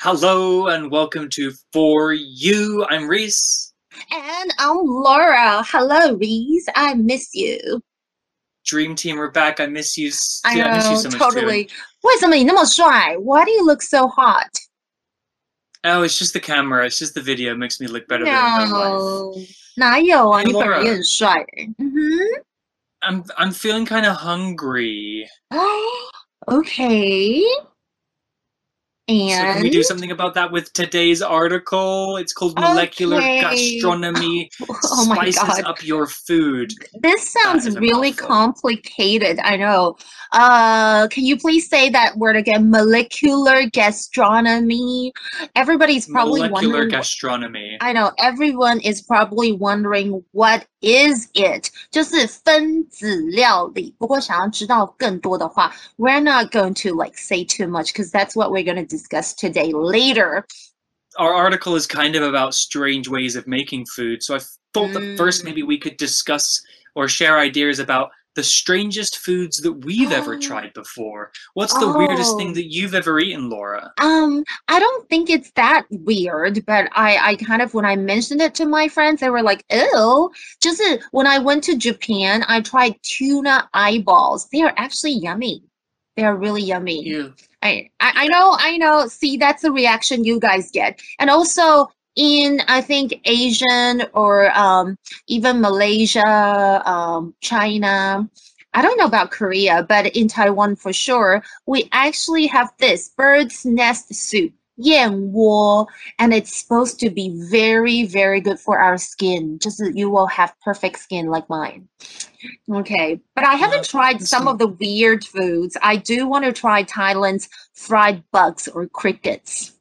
Hello and welcome to For You. I'm Reese. And I'm Laura. Hello, Reese. I miss you. Dream Team, we're back. I miss you. s- I yeah, I miss you know, so much totally. too. 为什么你那么帅? Why do you look so hot? Oh, it's just the camera. It's just the video makes me look better than in real life. No. 哪有啊？ Hey, 你本人 Laura. 也很帅欸。嗯哼。 I'm I'm feeling kind of hungry. okay. So can we And do something about that with today's article? It's called Molecular Okay. Gastronomy oh my Spices god, Up Your Food. this sounds is a really mouthful. complicated. I know. Uh, can you please say that word again? Molecular gastronomy. Everybody's probably Molecular wondering. gastronomy. I know everyone is probably wondering what is it？就是分子料理。不过想要知道更多的话，we're not going to like say too much because that's what we're going to discuss today later. our article is kind of about strange ways of making food. So I thought that first Mm. maybe we could discuss or share ideas about the strangest foods that we've ever Oh. tried before. What's the weirdest thing Oh. that you've ever eaten, Laura? Um, I don't think it's that weird, but I I kind of when I mentioned it to my friends, they were like, "Ew." Just when I went to Japan, I tried tuna eyeballs. They are actually yummy. They are really yummy. Ew. I, I I know, I know. See, that's the reaction you guys get. And also in I think Asian or um even Malaysia, um China. I don't know about Korea, but in Taiwan for sure, we actually have this bird's nest soup, 燕窝, and it's supposed to be very, very good for our skin. Just that you will have perfect skin like mine. Okay, but I haven't tried some of the weird foods. I do want to try Thailand's fried bugs or crickets.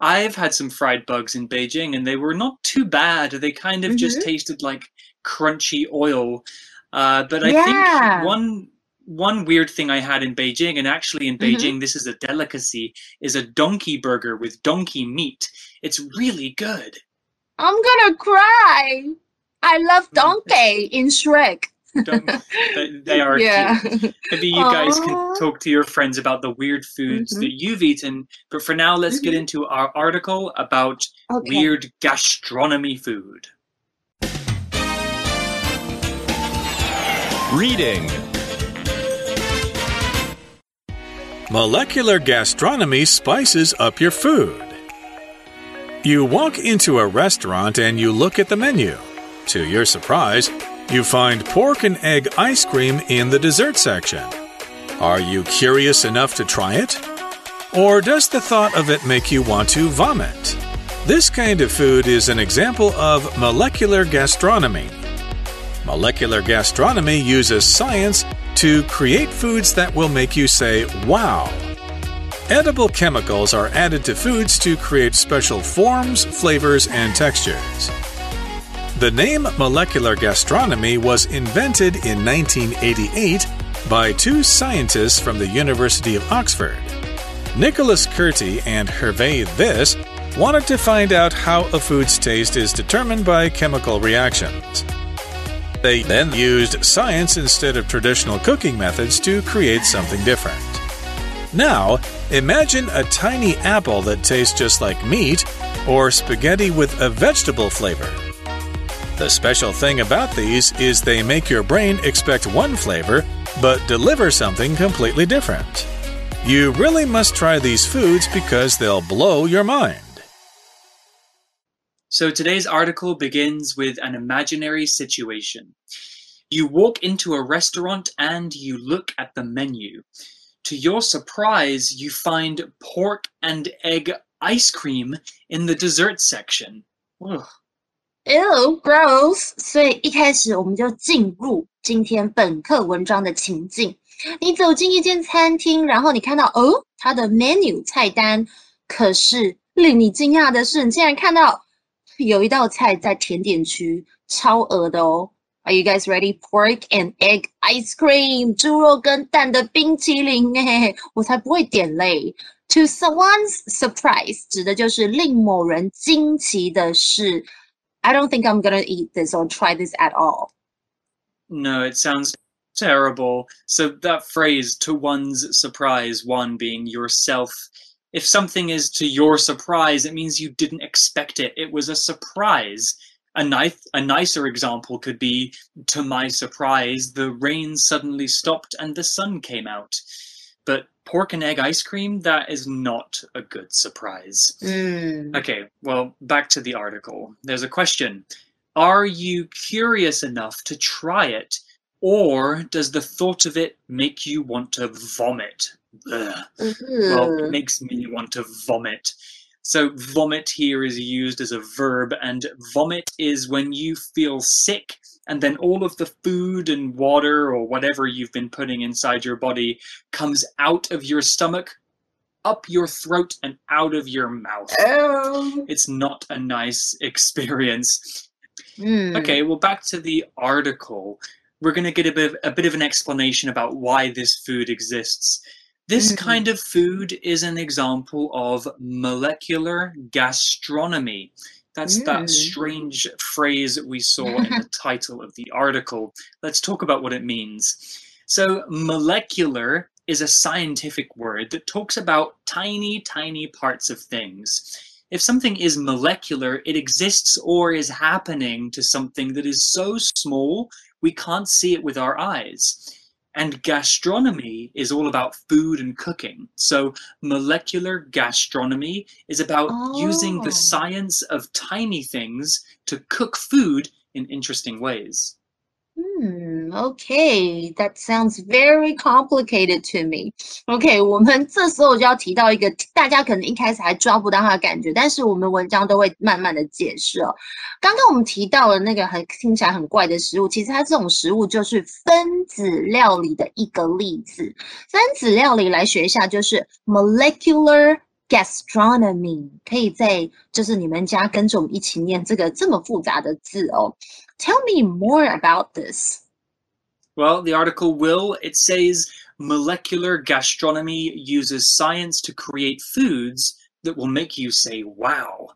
I've had some fried bugs in Beijing and they were not too bad. They kind of just Mhm. tasted like crunchy oil. Uh, but I Yeah. think one one weird thing I had in Beijing, and actually in Mhm. Beijing this is a delicacy, is a donkey burger with donkey meat. It's really good. I'm gonna cry. I love Mm, donkey in Shrek. They, they are yeah. cute. Maybe you guys can talk to your friends about the weird foods Mhm. that you've eaten. But for now, let's get Mhm. into our article about Okay. weird gastronomy food. Reading Molecular gastronomy spices up your food. You walk into a restaurant and you look at the menu. To your surprise, you find pork and egg ice cream in the dessert section. Are you curious enough to try it? Or does the thought of it make you want to vomit? This kind of food is an example of molecular gastronomy. Molecular gastronomy uses science to create foods that will make you say, wow. Edible chemicals are added to foods to create special forms, flavors, and textures. The name molecular gastronomy was invented in 1988 by two scientists from the University of Oxford. Nicholas Kurti and Hervé This wanted to find out how a food's taste is determined by chemical reactions. They then used science instead of traditional cooking methods to create something different. Now, imagine a tiny apple that tastes just like meat, or spaghetti with a vegetable flavor. The special thing about these is they make your brain expect one flavor, but deliver something completely different. You really must try these foods because they'll blow your mind. So today's article begins with an imaginary situation. You walk into a restaurant and you look at the menu. To your surprise, you find pork and egg ice cream in the dessert section. Ugh. Ew, gross！所以一开始我们就进入今天本课文章的情境。你走进一间餐厅，然后你看到哦，它的 menu 菜单，可是令你惊讶的是，你竟然看到 有一道菜在甜点区，超额的哦。Are you guys ready? Pork and egg ice cream，猪肉跟蛋的冰淇淋，嘿嘿嘿，我才不会点嘞。To someone's surprise，指的就是令某人惊奇的是。I don't think I'm gonna eat this or try this at all. No, it sounds terrible. So that phrase, to one's surprise, one being yourself, if something is to your surprise, it means you didn't expect it. It was a surprise. A, nice, a nicer example could be To my surprise, the rain suddenly stopped and the sun came out. But pork and egg ice cream, that is not a good surprise. Mm. Okay, well, back to the article. There's a question Are you curious enough to try it? Or does the thought of it make you want to vomit? Ugh. Well, it makes me want to vomit. So, vomit here is used as a verb, and vomit is when you feel sick and then all of the food and water or whatever you've been putting inside your body comes out of your stomach, up your throat, and out of your mouth. Oh. It's not a nice experience. Mm. Okay, well, back to the article. We're going to get a bit, a bit of an explanation about why this food exists. This Mhm. kind of food is an example of molecular gastronomy. That's Mm. that strange phrase we saw in the title of the article. Let's talk about what it means. So, molecular is a scientific word that talks about tiny, tiny parts of things. If something is molecular, it exists or is happening to something that is so small we can't see it with our eyes. And gastronomy is all about food and cooking. So, molecular gastronomy is about using Oh. the science of tiny things to cook food in interesting ways. 嗯，Okay，that sounds very complicated to me. OK，我们这时候就要提到一个大家可能一开始还抓不到它的感觉，但是我们文章都会慢慢的解释哦。刚刚我们提到了那个很听起来很怪的食物，其实它这种食物就是分子料理的一个例子。分子料理来学一下，就是 molecular gastronomy，可以在就是你们家跟着我们一起念这个这么复杂的字哦。Tell me more about this. Well, the article will, it says molecular gastronomy uses science to create foods that will make you say, wow.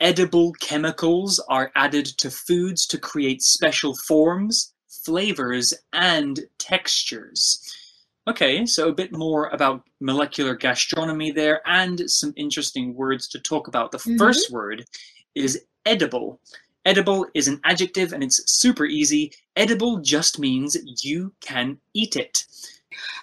Edible chemicals are added to foods to create special forms, flavors, and textures. Okay, so a bit more about molecular gastronomy there and some interesting words to talk about. The Mhm. first word is edible. Edible is an adjective and it's super easy. Edible just means you can eat it.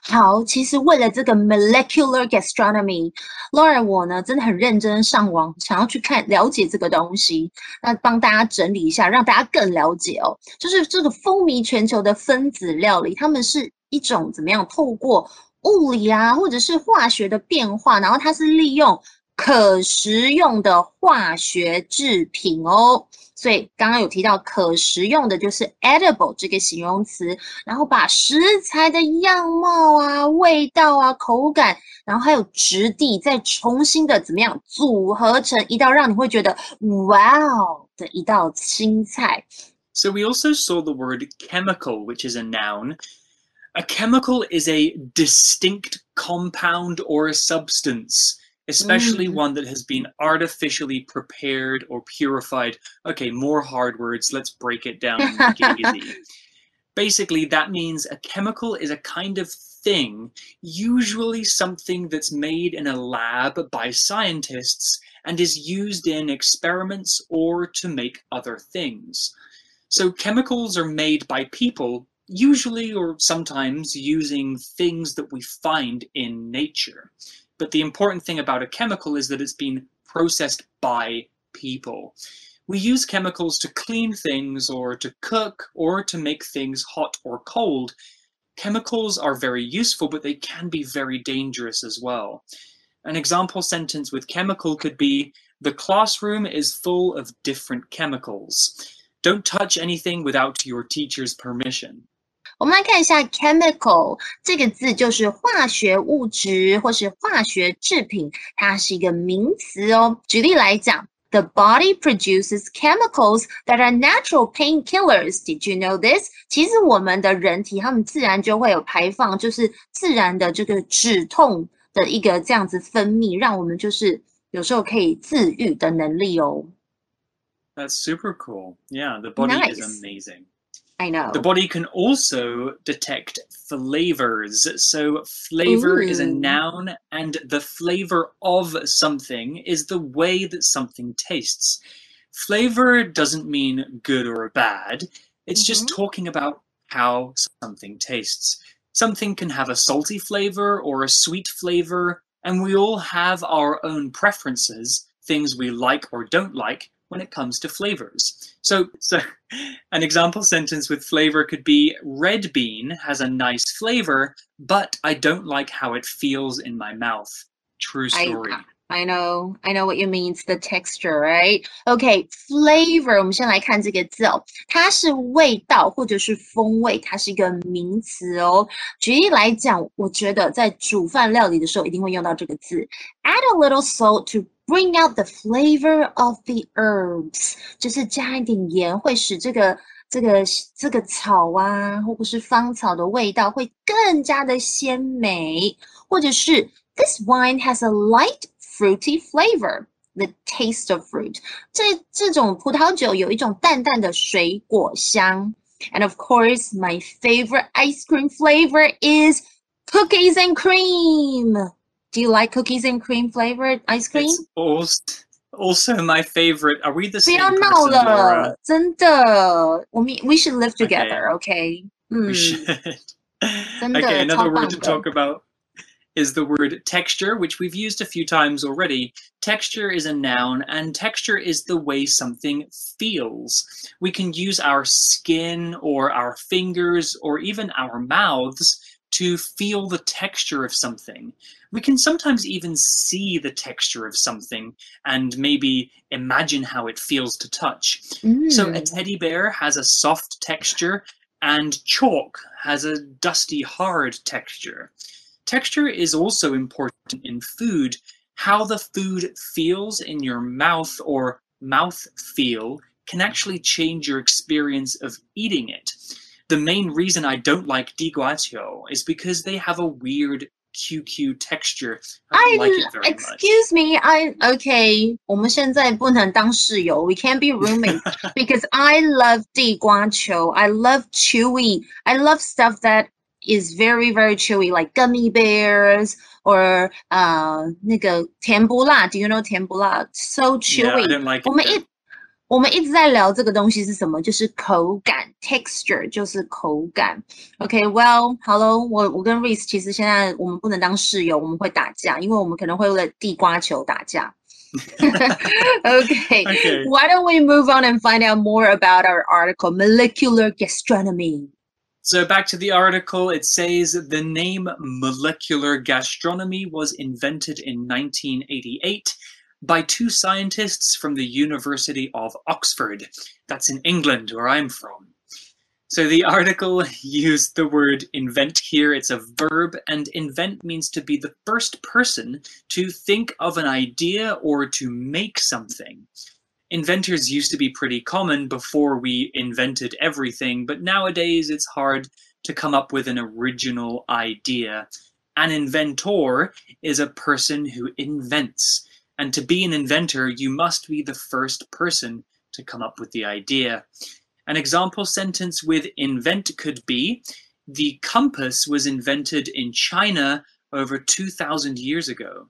好，其实为了这个 molecular gastronomy，Laura 我呢真的很认真上网，想要去看了解这个东西。那帮大家整理一下，让大家更了解哦。就是这个风靡全球的分子料理，它们是 一种怎么样透过物理啊，或者是化学的变化，然后它是利用可食用的化学制品哦。所以刚刚有提到可食用的，就是 edible 这个形容词，然后把食材的样貌啊、味道啊、口感，然后还有质地，再重新的怎么样组合成一道让你会觉得哇哦的一道新菜。So we also saw the word chemical, which is a noun. A chemical is a distinct compound or a substance, especially Mm. one that has been artificially prepared or purified. Okay, more hard words. Let's break it down and make it easy. Basically, that means a chemical is a kind of thing, usually something that's made in a lab by scientists and is used in experiments or to make other things. So, chemicals are made by people, usually or sometimes using things that we find in nature. But the important thing about a chemical is that it's been processed by people. We use chemicals to clean things or to cook or to make things hot or cold. Chemicals are very useful, but they can be very dangerous as well. An example sentence with chemical could be The classroom is full of different chemicals. Don't touch anything without your teacher's permission. 我们来看一下 chemical 这个字，就是化学物质或是化学制品，它是一个名词哦。举例来讲，The body produces chemicals that are natural painkillers. Did you know this？其实我们的人体，它们自然就会有排放，就是自然的这个止痛的一个这样子分泌，让我们就是有时候可以自愈的能力哦。 That's super cool. Yeah, the body is Nice. amazing. I know. The body can also detect flavors. So, flavor is a noun, and the flavor of something is the way that something tastes. Flavor doesn't mean good or bad, it's just mm-hmm. talking about how something tastes. Something can have a salty flavor or a sweet flavor, and we all have our own preferences, things we like or don't like when it comes to flavors. So, so an example sentence with flavor could be red bean has a nice flavor, but I don't like how it feels in my mouth. True story. I know, I know what you mean. It's the texture, right? Okay, flavor，我们先来看这个字哦，它是味道或者是风味，它是一个名词哦。举例来讲，我觉得在煮饭料理的时候一定会用到这个字，add a little salt to bring out the flavor of the herbs，就是加一点盐会使这个这个这个草啊，或者是芳草的味道会更加的鲜美，或者是 this wine has a light fruity flavor. The taste of fruit，这这种葡萄酒有一种淡淡的水果香。And of course, my favorite ice cream flavor is cookies and cream. Do you like cookies and cream flavored ice cream? It's also, also my favorite. Are we the 不 same 要闹 person, Laura? 了，真的，我们 we should live together, okay? We 嗯， should. 真的 okay, 超 another 棒 word to 的。 talk about is the word texture, which we've used a few times already. Texture is a noun, and texture is the way something feels. We can use our skin or our fingers or even our mouths to feel the texture of something. We can sometimes even see the texture of something and maybe imagine how it feels to touch. So a mm. teddy bear has a soft texture and chalk has a dusty hard texture. Texture is also important in food. How the food feels in your mouth or mouth feel can actually change your experience of eating it. The main reason I don't like diguatio is because they have a weird QQ texture. I I don't like it very much. excuse me, I okay. 我们现在不能当室友. We can't be roommates because I love 地瓜球. I love chewy. I love stuff that is very very chewy, like gummy bears or 呃那个甜不辣. Do you know 甜不辣? So Yeah, I chewy. don't like 我 it. 们 though. 一我们一直在聊这个东西是什么？就是口感，texture 就是口感。OK，well，、好了，我我跟 Reese 其实现在我们不能当室友，我们会打架，因为我们可能会为了地瓜球打架。okay. Okay. Why don't we move on and find out more about our article, Molecular Gastronomy? So back to the article, it says the name molecular gastronomy was invented in 1988 by two scientists from the University of Oxford. That's in England, where I'm from. So the article used the word invent here. It's a verb, and invent means to be the first person to think of an idea or to make something. Inventors used to be pretty common before we invented everything, but nowadays it's hard to come up with an original idea. An inventor is a person who invents, and to be an inventor, you must be the first person to come up with the idea. An example sentence with invent could be The compass was invented in China over 2,000 years ago.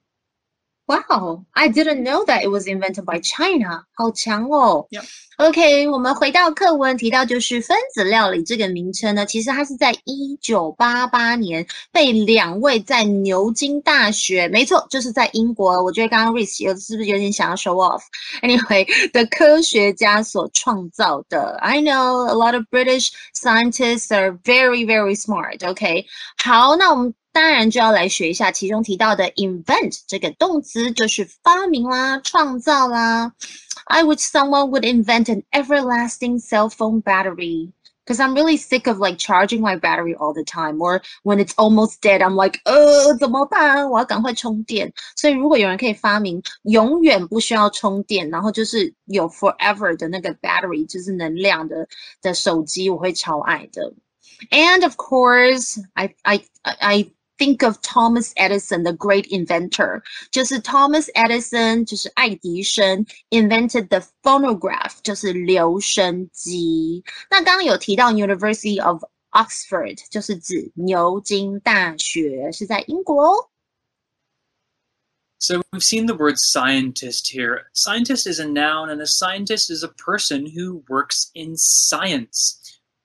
Wow, I didn't know that it was invented by China. China。好强哦。Yep. OK，我们回到课文提到，就是分子料理这个名称呢，其实它是在一九八八年被两位在牛津大学，没错，就是在英国。我觉得刚刚 Reese 有是不是有点想要 show off？Anyway，的科学家所创造的。I know a lot of British scientists are very very smart. smart。OK，好，那我们。当然就要来学一下其中提到的 invent 这个动词，就是发明啦、创造啦。I wish someone would invent an everlasting cell phone battery. Because I'm really sick of like charging my battery all the time, or when it's almost dead, I'm like, 呃，怎么办？我要赶快充电。所以如果有人可以发明永远不需要充电，然后就是有 forever 的那个 battery，就是能量的的手机，我会超爱的。And of course, I I I I think of Thomas Edison, the great inventor. 就是 Thomas Edison，就是爱迪生 invented the phonograph，就是留声机。那刚刚有提到 University of Oxford，就是指牛津大学，是在英国哦。 So we've seen the word scientist here. Scientist is a noun, and a scientist is a person who works in science.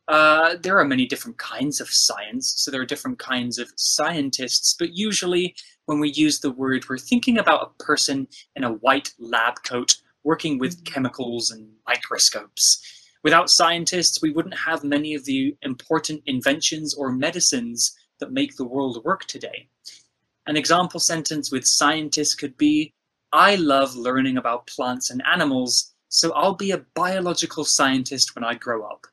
Uh, there are many different kinds of science, so there are different kinds of scientists, but usually when we use the word, we're thinking about a person in a white lab coat working with chemicals and microscopes. Without scientists, we wouldn't have many of the important inventions or medicines that make the world work today. An example sentence with scientist could be I love learning about plants and animals, so I'll be a biological scientist when I grow up.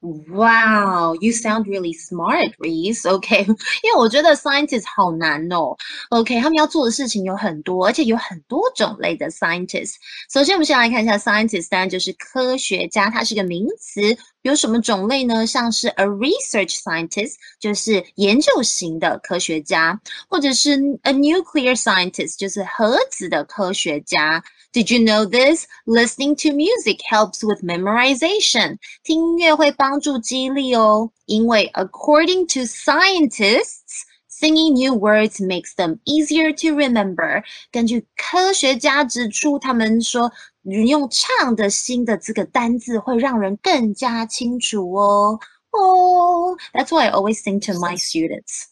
Wow, you sound really smart, Reese. OK，因为我觉得 scientist 好难哦。OK，他们要做的事情有很多，而且有很多种类的 scientist。首先，我们先来看一下 scientist，当然就是科学家，它是个名词。 有什么种类呢？像是 a research scientist，就是研究型的科学家，或者是 a nuclear scientist，就是核子的科学家。Did you know this? Listening to music helps with memorization. 听音乐会帮助记忆力哦，因为 according to scientists, singing new words makes them easier to remember. 根据科学家指出，他们说 你用唱的新的这个单字会让人更加清楚哦。Oh, that's why I always sing to my students.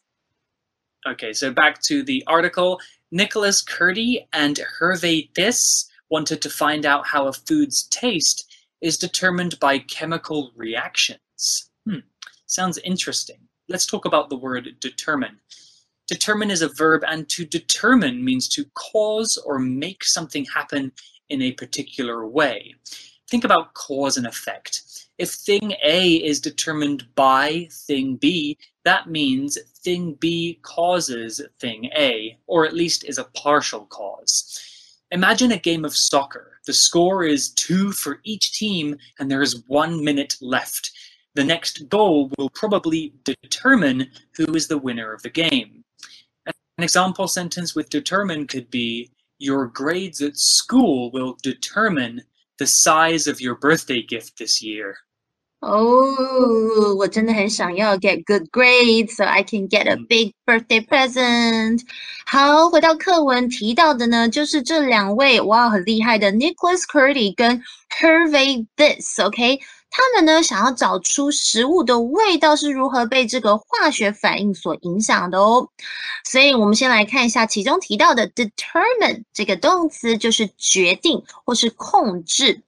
Okay, so back to the article. Nicholas Kurti and Hervé This wanted to find out how a food's taste is determined by chemical reactions. Hmm, sounds interesting. Let's talk about the word determine. Determine is a verb, and to determine means to cause or make something happen in a particular way. Think about cause and effect. If thing A is determined by thing B, that means thing B causes thing A, or at least is a partial cause. Imagine a game of soccer. The score is two for each team, and there is one minute left. The next goal will probably determine who is the winner of the game. An example sentence with determine could be Your grades at school will determine the size of your birthday gift this year. Oh, 我真的很想要 get good grades so I can get a mm. big birthday present。好，回到课文提到的呢，就是这两位哇很厉害的 Nicholas Kurti 跟 Hervey okay 他们呢想要找出食物的味道是如何被这个化学反应所影响的哦。所以我们先来看一下其中提到的 determine 这个动词，就是决定或是控制。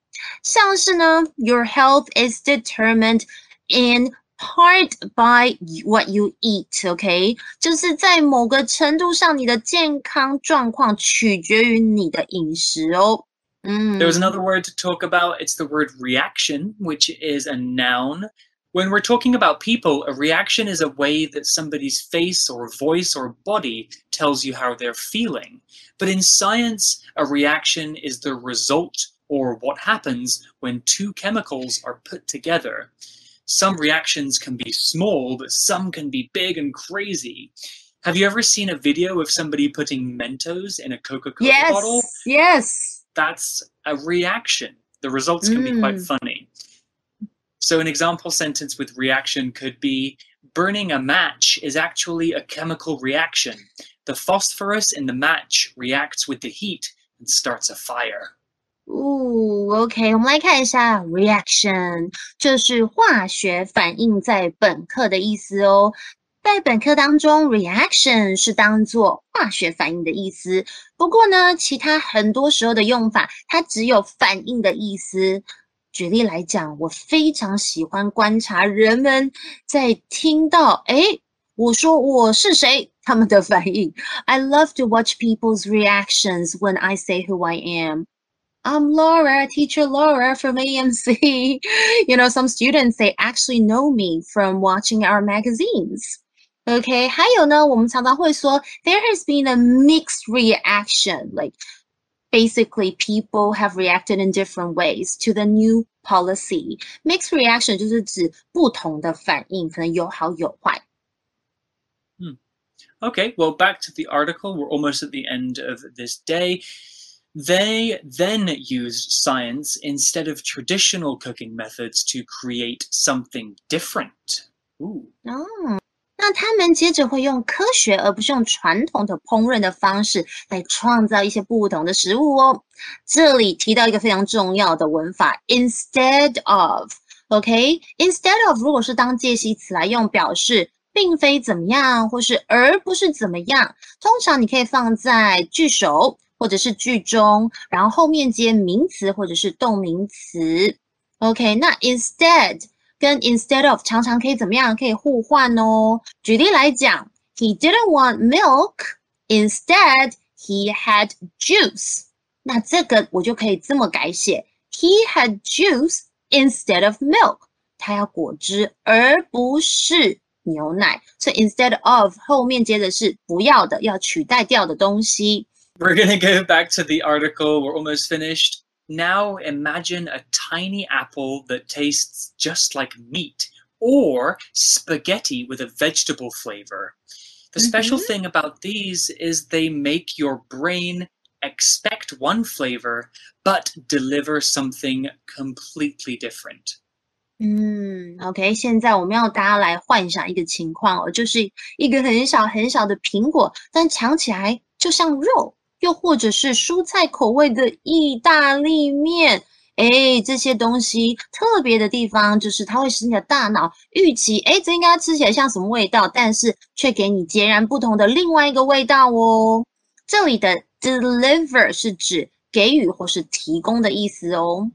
像是呢，Your health is determined in part by what you eat. OK，就是在某个程度上，你的健康状况取决于你的饮食哦。Mm. 嗯 There was another word to talk about. It's the word reaction, which is a noun. When we're talking about people, a reaction is a way that somebody's face or voice or body tells you how they're feeling. But in science, a reaction is the result or what happens when two chemicals are put together. Some reactions can be small, but some can be big and crazy. Have you ever seen a video of somebody putting Mentos in a Coca Cola Yes, bottle? yes That's a reaction. The results can be quite Mm. funny. So, an example sentence with reaction could be Burning a match is actually a chemical reaction. The phosphorus in the match reacts with the heat and starts a fire. 哦，OK，我们来看一下 reaction，就是化学反应在本课的意思哦。 在本课当中，reaction 是当做化学反应的意思。不过呢，其他很多时候的用法，它只有反应的意思。举例来讲，我非常喜欢观察人们在听到“诶，我说我是谁”他们的反应。I love to watch people's reactions when I say who I am. I'm Laura, teacher Laura from AMC. you know, some students they actually know me from watching our magazines. OK，还有呢，我们常常会说 there has been a mixed reaction, like basically people have reacted in different ways to the new policy. Mixed reaction 就是指不同的反应，可能有好有坏。 Okay, well, back to the article. We're almost at the end of this day. They then used science instead of traditional cooking methods to create something different. Ooh. 哦， 那他们接着会用科学而不是用传统的烹饪的方式来创造一些不同的食物哦。这里提到一个非常重要的文法，instead of。OK，instead of 如果是当介系词来用，表示并非怎么样，或是而不是怎么样，通常你可以放在句首或者是句中，然后后面接名词或者是动名词。OK，那 instead 跟 instead of 常常可以怎么样？可以互换哦。举例来讲，He didn't want milk，instead he had juice。那这个我就可以这么改写：He had juice。instead of milk，它要果汁而不是牛奶，所以 instead of 后面接的是不要的，要取代掉的东西。We're gonna go back to the article. We're almost finished. Now imagine a tiny apple that tastes just like meat or spaghetti with a vegetable flavor. The special Mhm. thing about these is they make your brain expect one flavor but deliver something completely different. 嗯，OK，现在我们要大家来幻想一个情况哦，就是一个很小很小的苹果，但尝起来就像肉， 又或者是蔬菜口味的意大利面。哎，这些东西特别的地方就是它会使你的大脑预期，哎，这应该吃起来像什么味道，但是却给你截然不同的另外一个味道哦。这里的 deliver 是指给予或是提供的意思哦。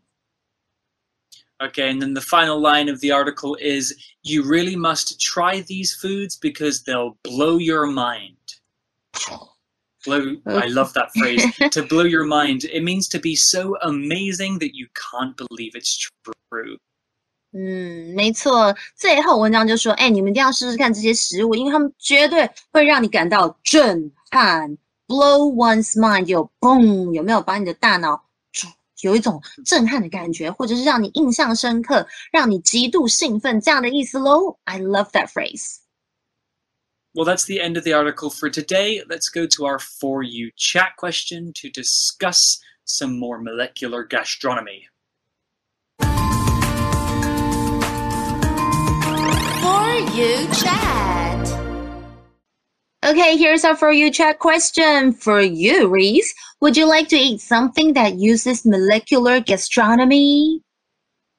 Okay, and then the final line of the article is you really must try these foods because they'll blow your mind. Blow, I love that phrase. to blow your mind. It means to be so amazing that you can't believe it's true. 嗯，没错。最后文章就说，哎，你们一定要试试看这些食物，因为它们绝对会让你感到震撼，blow one's mind，有嘣，有没有把你的大脑有一种震撼的感觉，或者是让你印象深刻，让你极度兴奋这样的意思喽？I love that phrase. Well, that's the end of the article for today. Let's go to our For You chat question to discuss some more molecular gastronomy. For you chat. Okay, here's our for you chat question for you, Reese. Would you like to eat something that uses molecular gastronomy?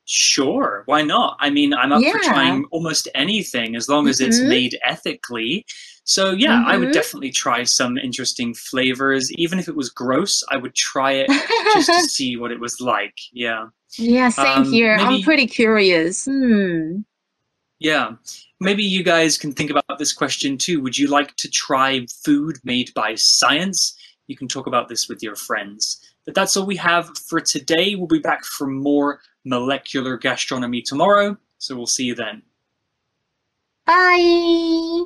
Sure, why not? I mean, I'm up for trying almost anything as long as it's Mhm. made ethically. So, yeah, I would Mhm. definitely try some interesting flavors. Even if it was gross, I would try it just to see what it was like. Yeah. yeah, same Um, here. I'm pretty curious. Hmm. Yeah. Maybe you guys can think about this question too. Would you like to try food made by science? You can talk about this with your friends. But that's all we have for today. We'll be back for more molecular gastronomy tomorrow. So we'll see you then. Bye.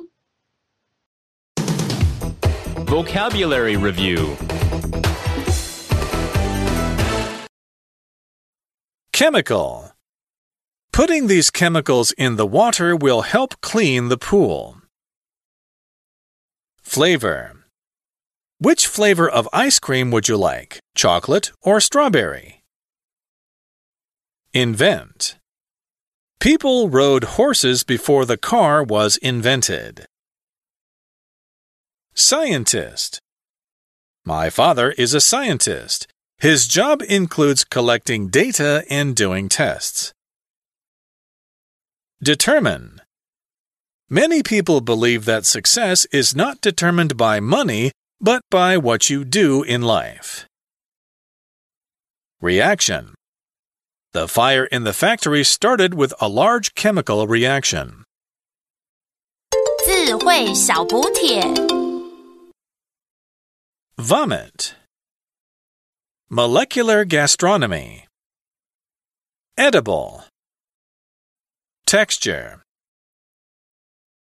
Vocabulary Review Chemical. Putting these chemicals in the water will help clean the pool. Flavor. Which flavor of ice cream would you like? Chocolate or strawberry? Invent. People rode horses before the car was invented. Scientist. My father is a scientist. His job includes collecting data and doing tests. Determine. Many people believe that success is not determined by money, but by what you do in life. Reaction. The fire in the factory started with a large chemical reaction. 智慧小补帖。 Vomit. Molecular gastronomy. Edible. Texture.